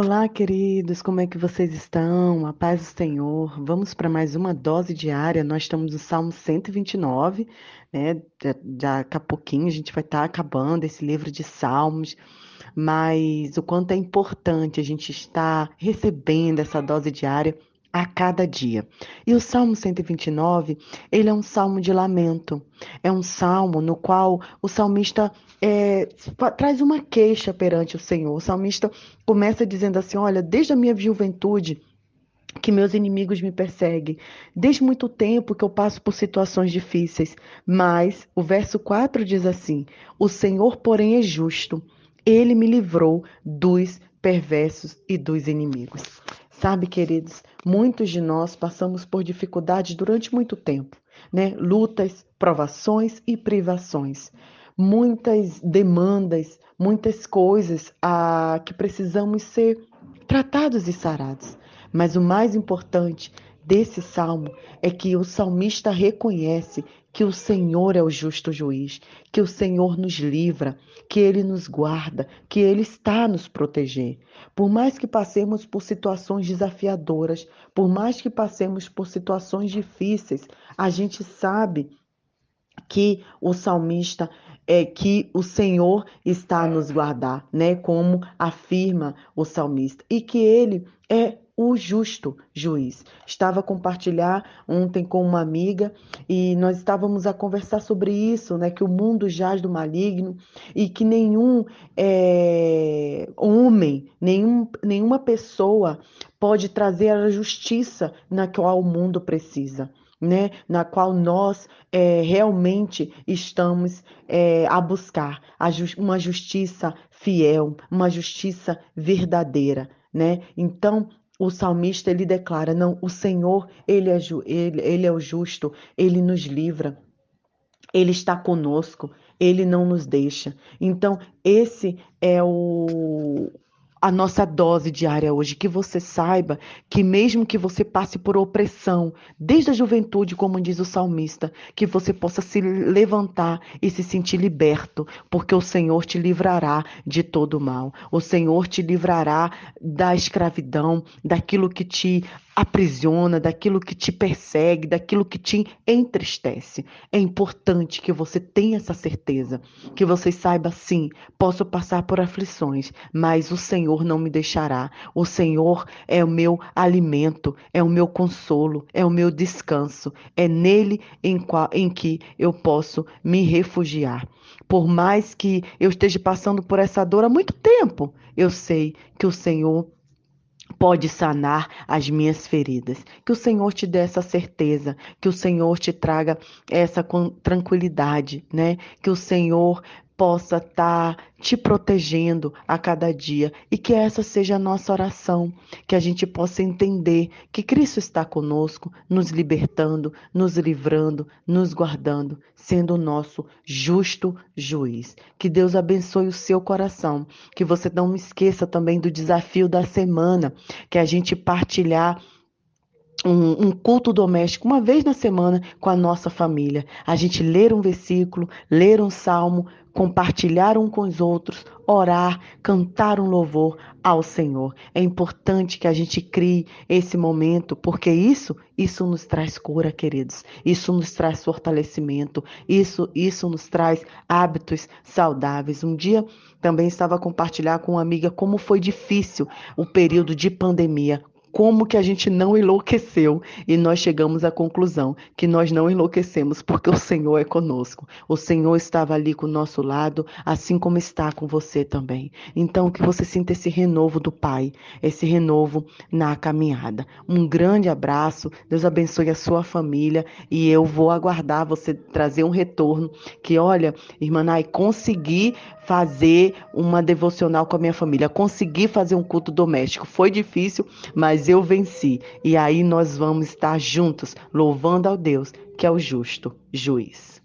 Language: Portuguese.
Olá, queridos, como é que vocês estão? A paz do Senhor. Vamos para mais uma dose diária. Nós estamos no Salmo 129, né? Daqui a pouquinho a gente vai estar acabando esse livro de Salmos, mas o quanto é importante a gente estar recebendo essa dose diária a cada dia. E o Salmo 129, ele é um salmo de lamento. É um salmo no qual o salmista é, traz uma queixa perante o Senhor. O salmista começa dizendo assim: Olha, desde a minha juventude que meus inimigos me perseguem. Desde muito tempo que eu passo por situações difíceis. Mas o verso 4 diz assim: O Senhor, porém, é justo. Ele me livrou dos perversos e dos inimigos. Sabe, queridos, muitos de nós passamos por dificuldades durante muito tempo, né? Lutas, provações e privações. Muitas demandas, muitas coisas a que precisamos ser tratados e sarados. Mas o mais importante desse salmo é que o salmista reconhece que o Senhor é o justo juiz, que o Senhor nos livra, que ele nos guarda, que ele está a nos proteger. Por mais que passemos por situações desafiadoras, por mais que passemos por situações difíceis, a gente sabe que o salmista é que o Senhor está a nos guardar, né? Como afirma o salmista, e que ele é o justo juiz. Estava a compartilhar ontem com uma amiga e nós estávamos a conversar sobre isso, né? Que o mundo jaz do maligno e que nenhum é, homem, nenhum, nenhuma pessoa pode trazer a justiça na qual o mundo precisa. Né, na qual nós é, realmente estamos é, a buscar a uma justiça fiel, uma justiça verdadeira. Né? Então, o salmista ele declara: não, o Senhor, ele é, ele, ele é o justo, ele nos livra, ele está conosco, ele não nos deixa. Então, esse é o, a nossa dose diária hoje, que você saiba que mesmo que você passe por opressão, desde a juventude, como diz o salmista, que você possa se levantar e se sentir liberto, porque o Senhor te livrará de todo mal. O Senhor te livrará da escravidão, daquilo que te aprisiona, daquilo que te persegue, daquilo que te entristece. É importante que você tenha essa certeza, que você saiba sim, posso passar por aflições, mas o Senhor não me deixará. O Senhor é o meu alimento, é o meu consolo, é o meu descanso. É nele em, qual, em que eu posso me refugiar. Por mais que eu esteja passando por essa dor há muito tempo, eu sei que o Senhor pode sanar as minhas feridas. Que o Senhor te dê essa certeza, que o Senhor te traga essa tranquilidade, né? Que o Senhor possa estar tá te protegendo a cada dia e que essa seja a nossa oração, que a gente possa entender que Cristo está conosco, nos libertando, nos livrando, nos guardando, sendo o nosso justo juiz. Que Deus abençoe o seu coração, que você não esqueça também do desafio da semana, que a gente partilhar um, um, culto doméstico uma vez na semana com a nossa família. A gente ler um versículo, ler um salmo, compartilhar um com os outros, orar, cantar um louvor ao Senhor. É importante que a gente crie esse momento, porque isso, isso nos traz cura, queridos. Isso nos traz fortalecimento. Isso, isso nos traz hábitos saudáveis. Um dia também estava a compartilhar com uma amiga como foi difícil o período de pandemia como que a gente não enlouqueceu e nós chegamos à conclusão que nós não enlouquecemos porque o Senhor é conosco. O Senhor estava ali com o nosso lado, assim como está com você também. Então que você sinta esse renovo do Pai, esse renovo na caminhada. Um grande abraço, Deus abençoe a sua família e eu vou aguardar você trazer um retorno que olha, irmã Nai, consegui fazer uma devocional com a minha família, consegui fazer um culto doméstico. Foi difícil, mas eu venci. E aí nós vamos estar juntos, louvando ao Deus, que é o justo juiz.